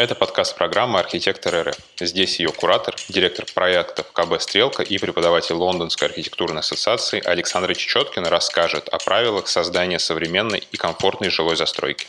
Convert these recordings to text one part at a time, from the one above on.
Это подкаст программы «Архитектор РФ». Здесь ее куратор, директор проектов КБ «Стрелка» и преподаватель Лондонской архитектурной ассоциации Александр Чечеткин расскажет о правилах создания современной и комфортной жилой застройки.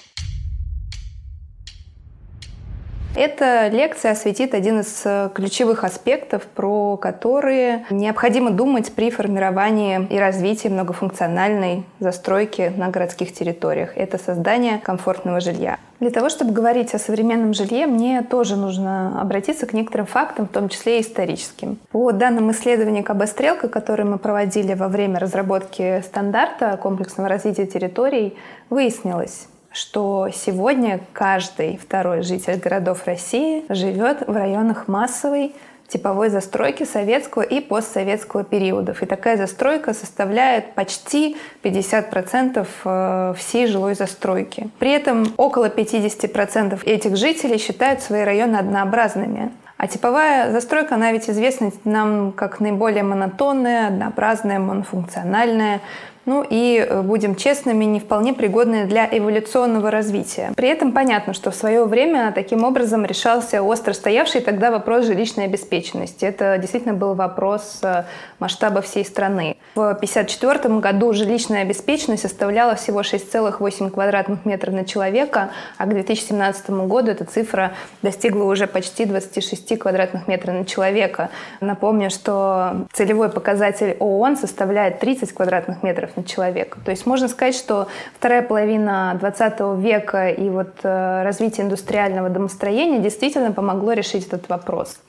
Эта лекция осветит один из э, ключевых аспектов, про которые необходимо думать при формировании и развитии многофункциональной застройки на городских территориях. Это создание комфортного жилья. Для того, чтобы говорить о современном жилье, мне тоже нужно обратиться к некоторым фактам, в том числе и историческим. По данным исследования КБ «Стрелка», которые мы проводили во время разработки стандарта комплексного развития территорий, выяснилось, что сегодня каждый второй житель городов России живет в районах массовой типовой застройки советского и постсоветского периодов. И такая застройка составляет почти 50% э, всей жилой застройки. При этом около 50% этих жителей считают свои районы однообразными. А типовая застройка, она ведь известна нам как наиболее монотонная, однообразная, монофункциональная, ну и, э, будем честными, не вполне пригодные для эволюционного развития. При этом понятно, что в свое время таким образом решался остро стоявший тогда вопрос жилищной обеспеченности. Это действительно был вопрос э, масштаба всей страны. В 1954 году жилищная обеспеченность составляла всего 6,8 квадратных метров на человека, а к 2017 году эта цифра достигла уже почти 26 квадратных метров на человека. Напомню, что целевой показатель ООН составляет 30 квадратных метров на человека. То есть можно сказать, что вторая половина 20 века и вот э, развитие индустриального домостроения действительно помогло решить этот вопрос.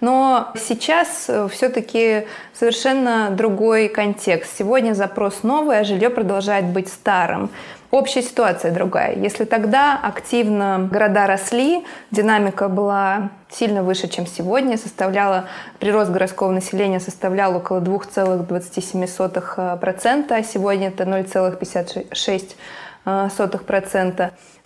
Но сейчас э, все-таки совершенно другой контекст. Сегодня запрос новый, а жилье продолжает быть старым. Общая ситуация другая. Если тогда активно города росли, динамика была сильно выше, чем сегодня, составляла, прирост городского населения составлял около 2,27%, а сегодня это 0,56%.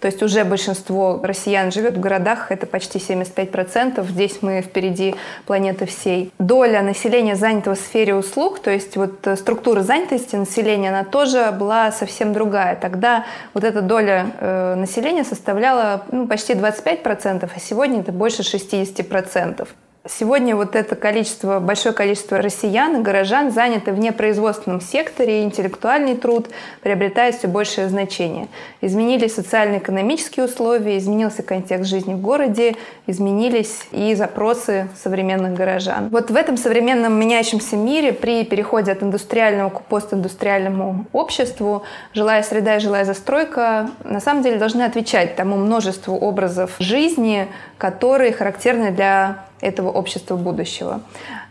То есть уже большинство россиян живет в городах, это почти 75%. Здесь мы впереди планеты всей. Доля населения занятого в сфере услуг, то есть вот э, структура занятости населения, она тоже была совсем другая. Тогда вот эта доля э, населения составляла ну, почти 25%, а сегодня это больше 60%. Сегодня вот это количество, большое количество россиян и горожан заняты в непроизводственном секторе, и интеллектуальный труд приобретает все большее значение. Изменились социально-экономические условия, изменился контекст жизни в городе, изменились и запросы современных горожан. Вот в этом современном меняющемся мире при переходе от индустриального к постиндустриальному обществу жилая среда и жилая застройка на самом деле должны отвечать тому множеству образов жизни, которые характерны для этого общества будущего.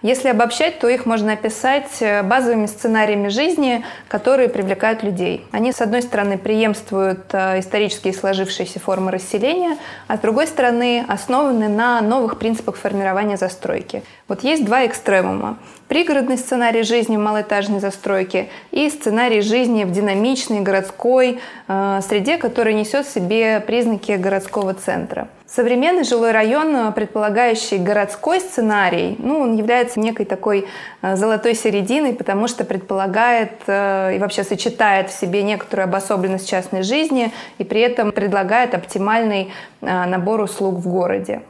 Если обобщать, то их можно описать э, базовыми сценариями жизни, которые привлекают людей. Они, с одной стороны, преемствуют э, исторически сложившиеся формы расселения, а с другой стороны, основаны на новых принципах формирования застройки. Вот есть два экстремума. Пригородный сценарий жизни в малоэтажной застройке и сценарий жизни в динамичной городской э, среде, который несет в себе признаки городского центра. Современный жилой район, предполагающий городской сценарий, ну, он является некой такой э, золотой серединой, потому что предполагает э, и вообще сочетает в себе некоторую обособленность частной жизни и при этом предлагает оптимальный э, набор услуг в городе.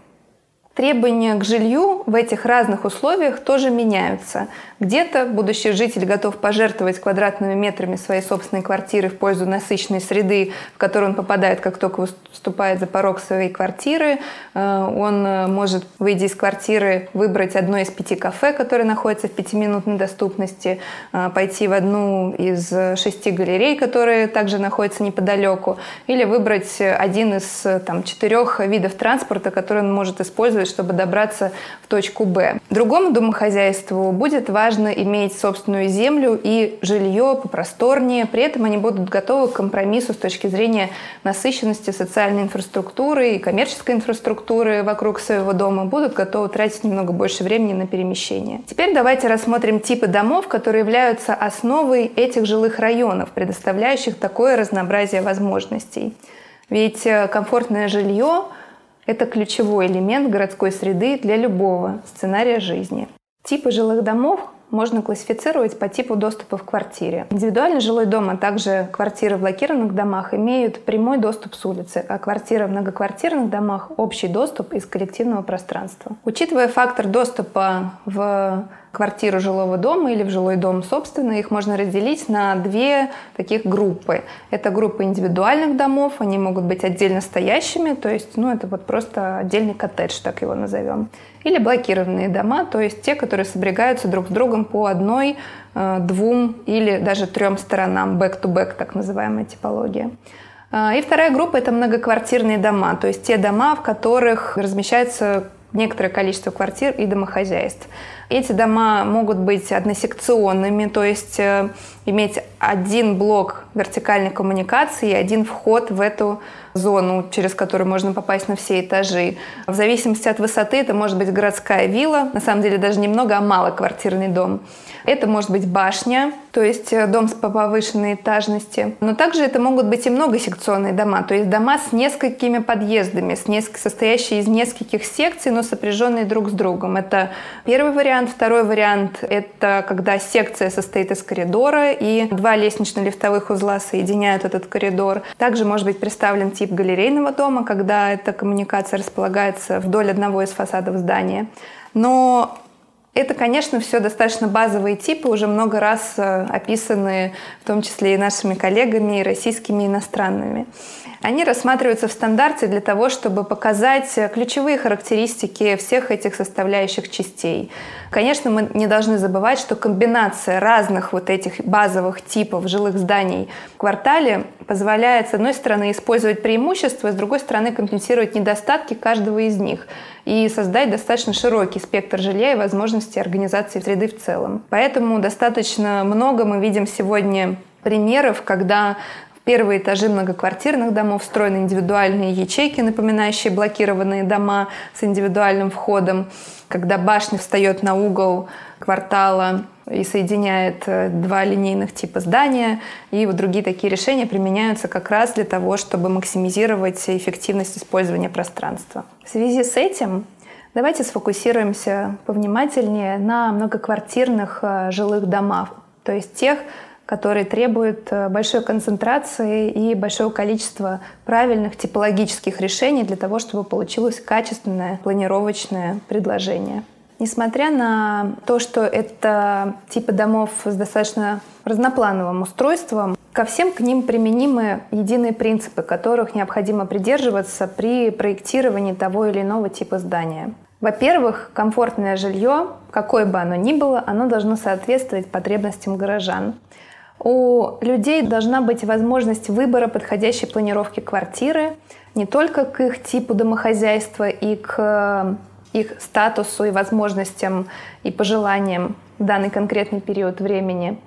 Требования к жилью в этих разных условиях тоже меняются. Где-то будущий житель готов пожертвовать квадратными метрами своей собственной квартиры в пользу насыщенной среды, в которую он попадает, как только вступает за порог своей квартиры. Э, он э, может, выйдя из квартиры, выбрать одно из пяти кафе, которое находится в пятиминутной доступности, э, пойти в одну из шести галерей, которые также находятся неподалеку, или выбрать один из там, четырех видов транспорта, который он может использовать, чтобы добраться в точку Б. Другому домохозяйству будет важно иметь собственную землю и жилье попросторнее. При этом они будут готовы к компромиссу с точки зрения насыщенности социальной инфраструктуры и коммерческой инфраструктуры вокруг своего дома, будут готовы тратить немного больше времени на перемещение. Теперь давайте рассмотрим типы домов, которые являются основой этих жилых районов, предоставляющих такое разнообразие возможностей. Ведь э, комфортное жилье это ключевой элемент городской среды для любого сценария жизни. Типы жилых домов можно классифицировать по типу доступа в квартире. Индивидуальный жилой дом, а также квартиры в блокированных домах имеют прямой доступ с улицы, а квартиры в многоквартирных домах – общий доступ из коллективного пространства. Учитывая фактор доступа в квартиру жилого дома или в жилой дом собственно, их можно разделить на две таких группы. Это группа индивидуальных домов, они могут быть отдельно стоящими, то есть ну, это вот просто отдельный коттедж, так его назовем. Или блокированные дома, то есть те, которые сопрягаются друг с другом по одной, э, двум или даже трем сторонам, back-to-back, так называемая типология. Э, и вторая группа – это многоквартирные дома, то есть те дома, в которых размещается некоторое количество квартир и домохозяйств. Эти дома могут быть односекционными, то есть э, иметь один блок вертикальной коммуникации и один вход в эту зону, через которую можно попасть на все этажи. В зависимости от высоты это может быть городская вилла, на самом деле даже немного, а малоквартирный дом. Это может быть башня, то есть э, дом с повышенной этажности. Но также это могут быть и многосекционные дома, то есть дома с несколькими подъездами, с неск... состоящие из нескольких секций, но сопряженные друг с другом. Это первый вариант. Второй вариант – это когда секция состоит из коридора, и два лестнично-лифтовых узла соединяют этот коридор. Также может быть представлен тип галерейного дома, когда эта коммуникация располагается вдоль одного из фасадов здания. Но это, конечно, все достаточно базовые типы, уже много раз э, описанные, в том числе и нашими коллегами, и российскими, и иностранными. Они рассматриваются в стандарте для того, чтобы показать ключевые характеристики всех этих составляющих частей. Конечно, мы не должны забывать, что комбинация разных вот этих базовых типов жилых зданий в квартале позволяет, с одной стороны, использовать преимущества, с другой стороны, компенсировать недостатки каждого из них и создать достаточно широкий спектр жилья и возможности организации среды в целом. Поэтому достаточно много мы видим сегодня примеров, когда первые этажи многоквартирных домов встроены индивидуальные ячейки, напоминающие блокированные дома с индивидуальным входом, когда башня встает на угол квартала и соединяет э, два линейных типа здания. И вот другие такие решения применяются как раз для того, чтобы максимизировать эффективность использования пространства. В связи с этим давайте сфокусируемся повнимательнее на многоквартирных э, жилых домах, то есть тех, которые требуют э, большой концентрации и большого количества правильных типологических решений для того, чтобы получилось качественное планировочное предложение. Несмотря на то, что это типы домов с достаточно разноплановым устройством, ко всем к ним применимы единые принципы, которых необходимо придерживаться при проектировании того или иного типа здания. Во-первых, комфортное жилье, какое бы оно ни было, оно должно соответствовать потребностям горожан. У людей должна быть возможность выбора подходящей планировки квартиры не только к их типу домохозяйства и к э, их статусу и возможностям и пожеланиям в данный конкретный период времени,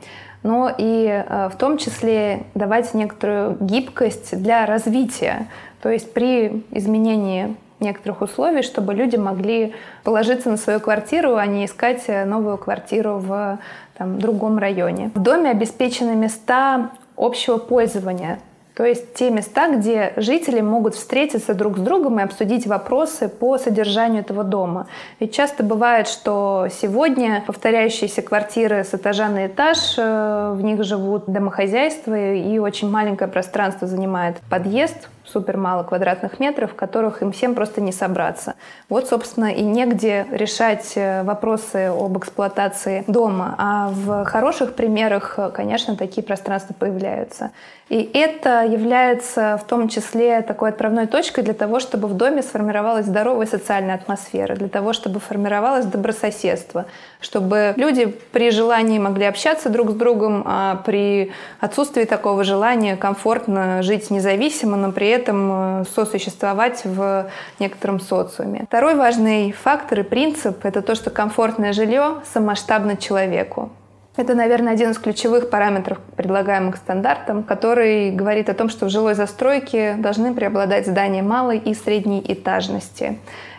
но и э, в том числе давать некоторую гибкость для развития. То есть при изменении некоторых условий, чтобы люди могли положиться на свою квартиру, а не искать э, новую квартиру в там, другом районе. В доме обеспечены места общего пользования, то есть те места, где жители могут встретиться друг с другом и обсудить вопросы по содержанию этого дома. Ведь часто бывает, что сегодня повторяющиеся квартиры с этажа на этаж, э, в них живут домохозяйства, и очень маленькое пространство занимает подъезд, супер мало квадратных метров, в которых им всем просто не собраться. Вот, собственно, и негде решать э, вопросы об эксплуатации дома. А в хороших примерах, э, конечно, такие пространства появляются. И это является в том числе такой отправной точкой для того, чтобы в доме сформировалась здоровая социальная атмосфера, для того, чтобы формировалось добрососедство, чтобы люди при желании могли общаться друг с другом, а при отсутствии такого желания комфортно жить независимо, но при этом э, сосуществовать в некотором социуме. Второй важный фактор и принцип – это то, что комфортное жилье самоштабно человеку. Это, наверное, один из ключевых параметров, предлагаемых стандартом, который говорит о том, что в жилой застройке должны преобладать здания малой и средней этажности.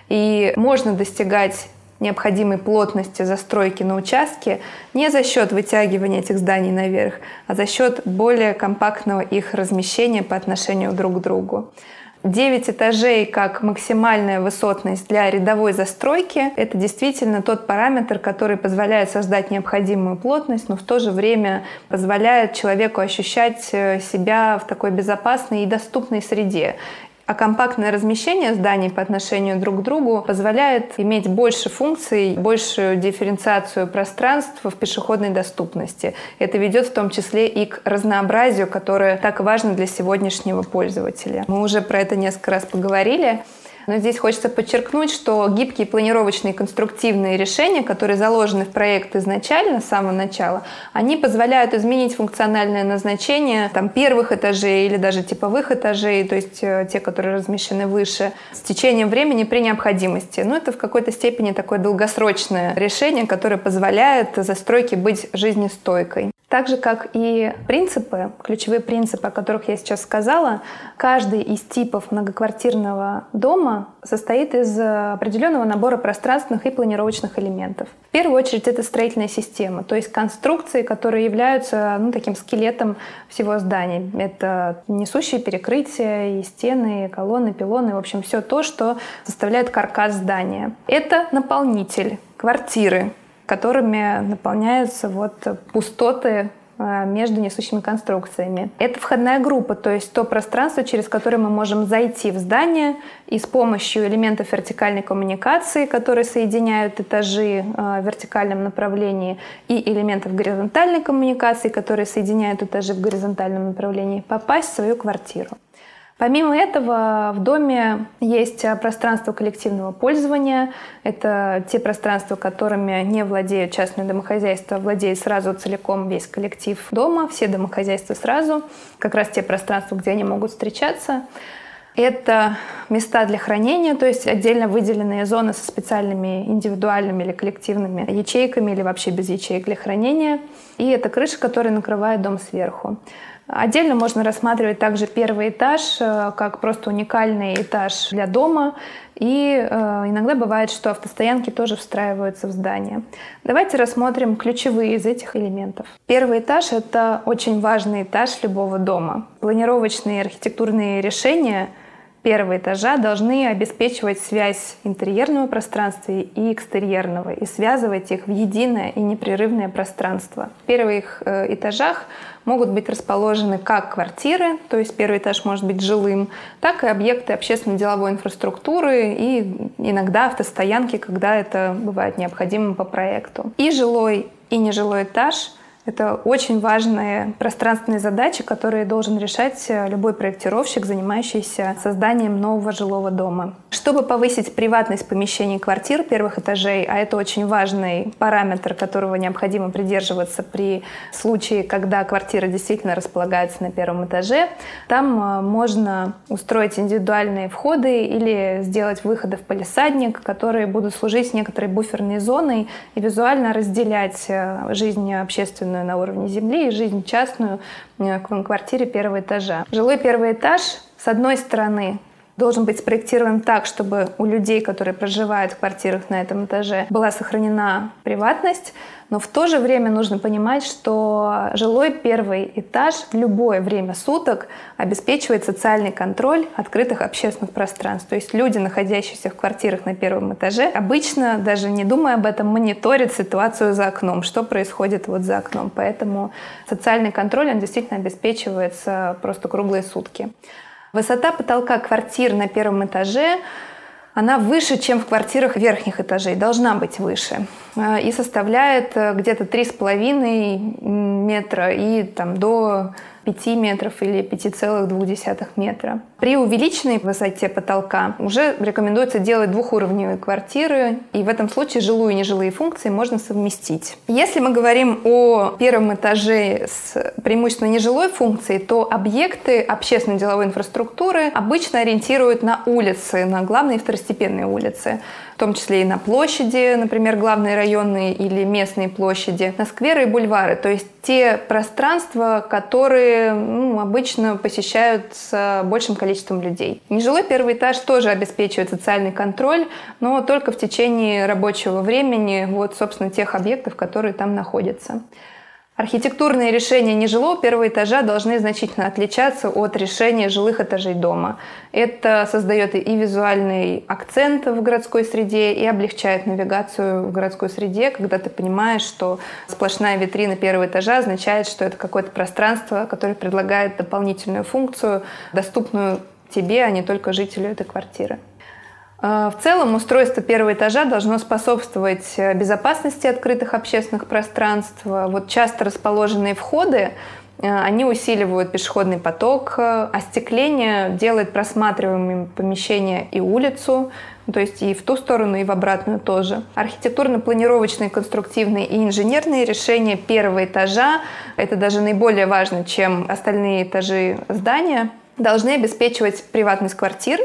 И можно достигать необходимой плотности застройки на участке не за счет вытягивания этих зданий наверх, а за счет более компактного их размещения по отношению друг к другу. 9 этажей как максимальная высотность для рядовой застройки – это действительно тот параметр, который позволяет создать необходимую плотность, но в то же время позволяет человеку ощущать э, себя в такой безопасной и доступной среде. А компактное размещение зданий по отношению друг к другу позволяет иметь больше функций, большую дифференциацию пространств в пешеходной доступности. Это ведет в том числе и к разнообразию, которое так важно для сегодняшнего пользователя. Мы уже про это несколько раз поговорили. Но здесь хочется подчеркнуть, что гибкие планировочные конструктивные решения, которые заложены в проект изначально, с самого начала, они позволяют изменить функциональное назначение там, первых этажей или даже типовых этажей, то есть э, те, которые размещены выше, с течением времени при необходимости. Но это в какой-то степени такое долгосрочное решение, которое позволяет застройке быть жизнестойкой. Так же, как и принципы, ключевые принципы, о которых я сейчас сказала, каждый из типов многоквартирного дома состоит из определенного набора пространственных и планировочных элементов. В первую очередь это строительная система, то есть конструкции, которые являются ну, таким скелетом всего здания. Это несущие перекрытия, и стены, и колонны, пилоны, в общем, все то, что составляет каркас здания. Это наполнитель квартиры, которыми наполняются вот пустоты э, между несущими конструкциями. Это входная группа, то есть то пространство, через которое мы можем зайти в здание и с помощью элементов вертикальной коммуникации, которые соединяют этажи э, в вертикальном направлении, и элементов горизонтальной коммуникации, которые соединяют этажи в горизонтальном направлении, попасть в свою квартиру. Помимо этого, в доме есть э, пространство коллективного пользования. Это те пространства, которыми не владеют частные домохозяйства, владеет сразу целиком весь коллектив дома, все домохозяйства сразу. Как раз те пространства, где они могут встречаться. Это места для хранения, то есть отдельно выделенные зоны со специальными индивидуальными или коллективными ячейками или вообще без ячеек для хранения. И это крыша, которая накрывает дом сверху. Отдельно можно рассматривать также первый этаж э, как просто уникальный этаж для дома. И э, иногда бывает, что автостоянки тоже встраиваются в здание. Давайте рассмотрим ключевые из этих элементов. Первый этаж — это очень важный этаж любого дома. Планировочные архитектурные решения первого этажа должны обеспечивать связь интерьерного пространства и экстерьерного и связывать их в единое и непрерывное пространство. В первых э, этажах могут быть расположены как квартиры, то есть первый этаж может быть жилым, так и объекты общественно-деловой инфраструктуры и иногда автостоянки, когда это бывает необходимо по проекту. И жилой, и нежилой этаж это очень важные пространственные задачи, которые должен решать э, любой проектировщик, занимающийся созданием нового жилого дома. Чтобы повысить приватность помещений квартир первых этажей, а это очень важный параметр, которого необходимо придерживаться при случае, когда квартира действительно располагается на первом этаже, там э, можно устроить индивидуальные входы или сделать выходы в полисадник, которые будут служить некоторой буферной зоной и визуально разделять э, жизнь общественную общественную на уровне земли и жизнь частную э, в квартире первого этажа. Жилой первый этаж, с одной стороны, должен быть спроектирован так, чтобы у людей, которые проживают в квартирах на этом этаже, была сохранена приватность, но в то же время нужно понимать, что жилой первый этаж в любое время суток обеспечивает социальный контроль открытых общественных пространств. То есть люди, находящиеся в квартирах на первом этаже, обычно, даже не думая об этом, мониторят ситуацию за окном, что происходит вот за окном. Поэтому социальный контроль, он действительно обеспечивается просто круглые сутки. Высота потолка квартир на первом этаже она выше, чем в квартирах верхних этажей, должна быть выше. Э, и составляет э, где-то 3,5 метра и там, до 5 метров или 5,2 метра. При увеличенной высоте потолка уже рекомендуется делать двухуровневые квартиры, и в этом случае жилую и нежилые функции можно совместить. Если мы говорим о первом этаже с преимущественно нежилой функцией, то объекты общественной деловой инфраструктуры обычно ориентируют на улицы, на главные и второстепенные улицы в том числе и на площади, например, главные районные или местные площади, на скверы и бульвары, то есть те пространства, которые ну, обычно посещают с большим количеством людей. Нежилой первый этаж тоже обеспечивает социальный контроль, но только в течение рабочего времени, вот, собственно, тех объектов, которые там находятся. Архитектурные решения нежилого первого этажа должны значительно отличаться от решения жилых этажей дома. Это создает и визуальный акцент в городской среде, и облегчает навигацию в городской среде, когда ты понимаешь, что сплошная витрина первого этажа означает, что это какое-то пространство, которое предлагает дополнительную функцию, доступную тебе, а не только жителю этой квартиры. А, в целом устройство первого этажа должно способствовать э, безопасности открытых общественных пространств. Вот часто расположенные входы э, они усиливают пешеходный поток, остекление делает просматриваемыми помещения и улицу, то есть и в ту сторону, и в обратную тоже. Архитектурно-планировочные, конструктивные и инженерные решения первого этажа, это даже наиболее важно, чем остальные этажи здания, должны обеспечивать приватность квартир,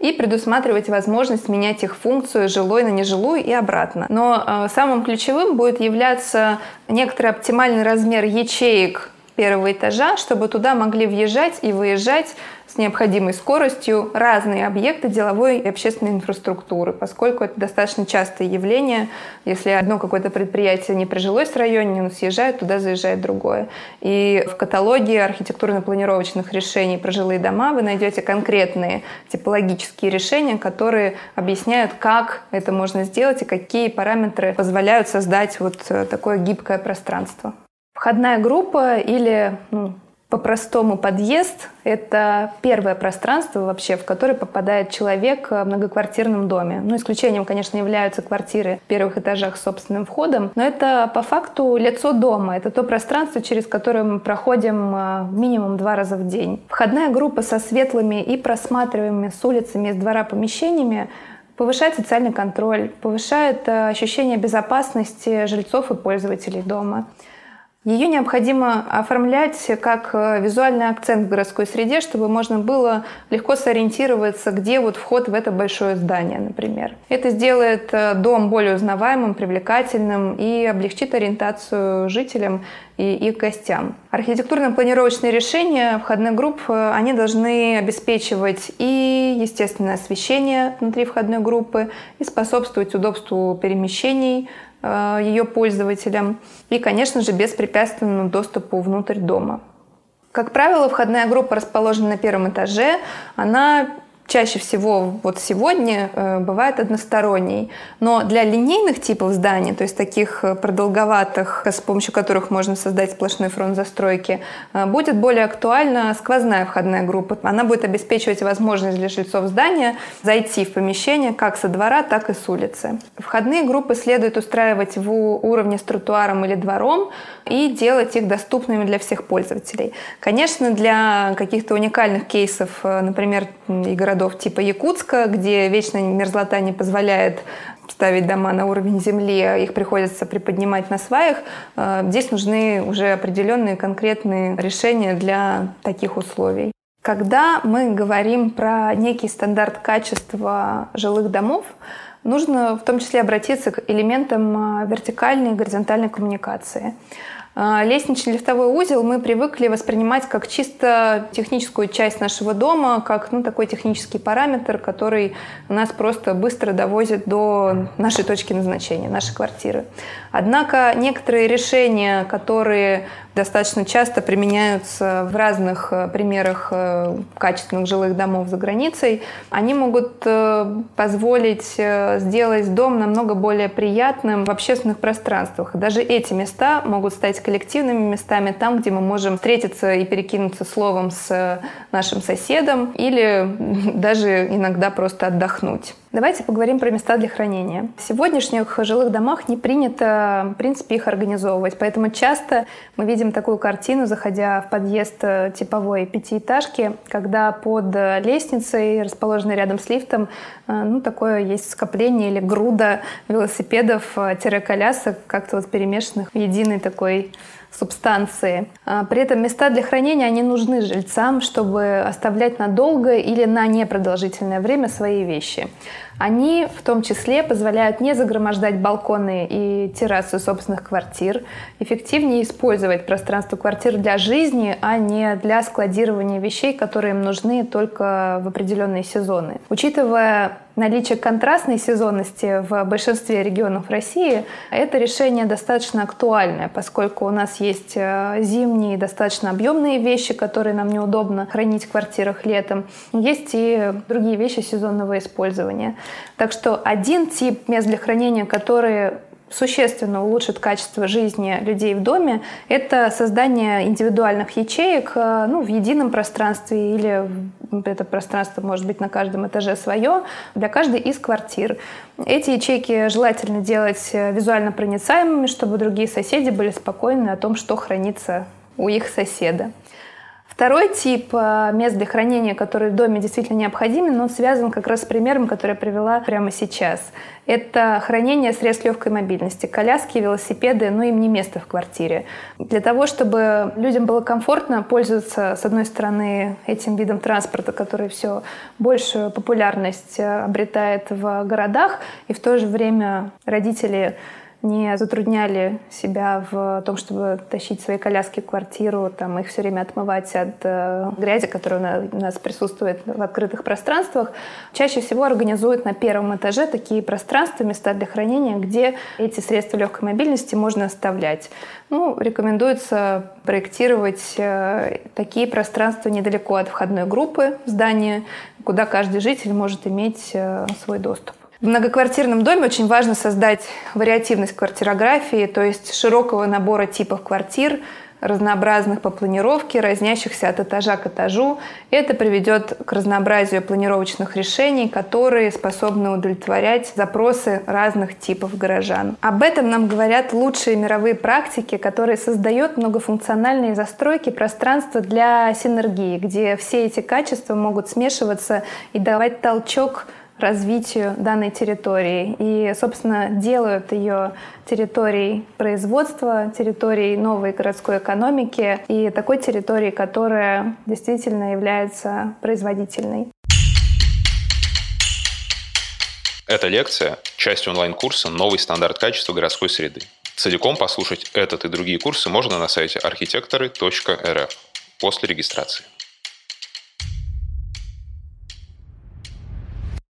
и предусматривать возможность менять их функцию жилой на нежилую и обратно. Но э, самым ключевым будет являться некоторый оптимальный размер ячеек первого этажа, чтобы туда могли въезжать и выезжать с необходимой скоростью разные объекты деловой и общественной инфраструктуры, поскольку это достаточно частое явление. Если одно какое-то предприятие не прижилось в районе, оно съезжает, туда заезжает другое. И в каталоге архитектурно-планировочных решений про жилые дома вы найдете конкретные типологические решения, которые объясняют, как это можно сделать и какие параметры позволяют создать вот такое гибкое пространство. Входная группа или ну, по-простому подъезд — это первое пространство вообще, в которое попадает человек в многоквартирном доме. Ну, исключением, конечно, являются квартиры в первых этажах с собственным входом, но это по факту лицо дома. Это то пространство, через которое мы проходим а, минимум два раза в день. Входная группа со светлыми и просматриваемыми с улицами из двора помещениями повышает социальный контроль, повышает а, ощущение безопасности жильцов и пользователей дома. Ее необходимо оформлять как э, визуальный акцент в городской среде, чтобы можно было легко сориентироваться, где вот вход в это большое здание, например. Это сделает э, дом более узнаваемым, привлекательным и облегчит ориентацию жителям и их гостям. Архитектурно-планировочные решения входных групп, э, они должны обеспечивать и естественное освещение внутри входной группы, и способствовать удобству перемещений, ее пользователям и, конечно же, беспрепятственному доступу внутрь дома. Как правило, входная группа расположена на первом этаже. Она чаще всего вот сегодня э, бывает односторонний. Но для линейных типов зданий, то есть таких э, продолговатых, с помощью которых можно создать сплошной фронт застройки, э, будет более актуальна сквозная входная группа. Она будет обеспечивать возможность для жильцов здания зайти в помещение как со двора, так и с улицы. Входные группы следует устраивать в уровне с тротуаром или двором и делать их доступными для всех пользователей. Конечно, для каких-то уникальных кейсов, например, и городов типа Якутска, где вечная мерзлота не позволяет ставить дома на уровень земли, а их приходится приподнимать на сваях. Э, здесь нужны уже определенные конкретные решения для таких условий. Когда мы говорим про некий стандарт качества жилых домов, нужно в том числе обратиться к элементам э, вертикальной и горизонтальной коммуникации. А, лестничный лифтовой узел мы привыкли воспринимать как чисто техническую часть нашего дома, как ну, такой технический параметр, который нас просто быстро довозит до нашей точки назначения, нашей квартиры. Однако некоторые решения, которые достаточно часто применяются в разных э, примерах э, качественных жилых домов за границей, они могут э, позволить сделать дом намного более приятным в общественных пространствах. Даже эти места могут стать коллективными местами, там, где мы можем встретиться и перекинуться словом с нашим соседом или даже иногда просто отдохнуть. Давайте поговорим про места для хранения. В сегодняшних жилых домах не принято, в принципе, их организовывать, поэтому часто мы видим такую картину, заходя в подъезд э, типовой пятиэтажки, когда под лестницей, расположенной рядом с лифтом, э, ну, такое есть скопление или груда велосипедов-колясок, как-то вот перемешанных в единый такой субстанции. А, при этом места для хранения, они нужны жильцам, чтобы оставлять надолго или на непродолжительное время свои вещи. Они в том числе позволяют не загромождать балконы и террасы собственных квартир, эффективнее использовать пространство квартир для жизни, а не для складирования вещей, которые им нужны только в определенные сезоны. Учитывая наличие контрастной сезонности в большинстве регионов России, это решение достаточно актуальное, поскольку у нас есть э, зимние достаточно объемные вещи, которые нам неудобно хранить в квартирах летом. Есть и другие вещи сезонного использования. Так что один тип мест для хранения, которые существенно улучшит качество жизни людей в доме, это создание индивидуальных ячеек э, ну, в едином пространстве или это пространство может быть на каждом этаже свое, для каждой из квартир. Эти ячейки желательно делать э, визуально проницаемыми, чтобы другие соседи были спокойны о том, что хранится у их соседа. Второй тип э, мест для хранения, который в доме действительно необходим, но он связан как раз с примером, который я привела прямо сейчас. Это хранение средств легкой мобильности, коляски, велосипеды, но им не место в квартире. Для того, чтобы людям было комфортно пользоваться, с одной стороны, этим видом транспорта, который все большую популярность э, обретает в городах, и в то же время родители не затрудняли себя в том, чтобы тащить свои коляски в квартиру, там, их все время отмывать от э, грязи, которая у нас присутствует в открытых пространствах. Чаще всего организуют на первом этаже такие пространства, места для хранения, где эти средства легкой мобильности можно оставлять. Ну, рекомендуется проектировать э, такие пространства недалеко от входной группы здания, куда каждый житель может иметь э, свой доступ. В многоквартирном доме очень важно создать вариативность квартирографии, то есть широкого набора типов квартир, разнообразных по планировке, разнящихся от этажа к этажу. Это приведет к разнообразию планировочных решений, которые способны удовлетворять запросы разных типов горожан. Об этом нам говорят лучшие мировые практики, которые создают многофункциональные застройки пространства для синергии, где все эти качества могут смешиваться и давать толчок развитию данной территории и, собственно, делают ее территорией производства, территорией новой городской экономики и такой территорией, которая действительно является производительной. Эта лекция – часть онлайн-курса «Новый стандарт качества городской среды». Целиком послушать этот и другие курсы можно на сайте архитекторы.рф после регистрации.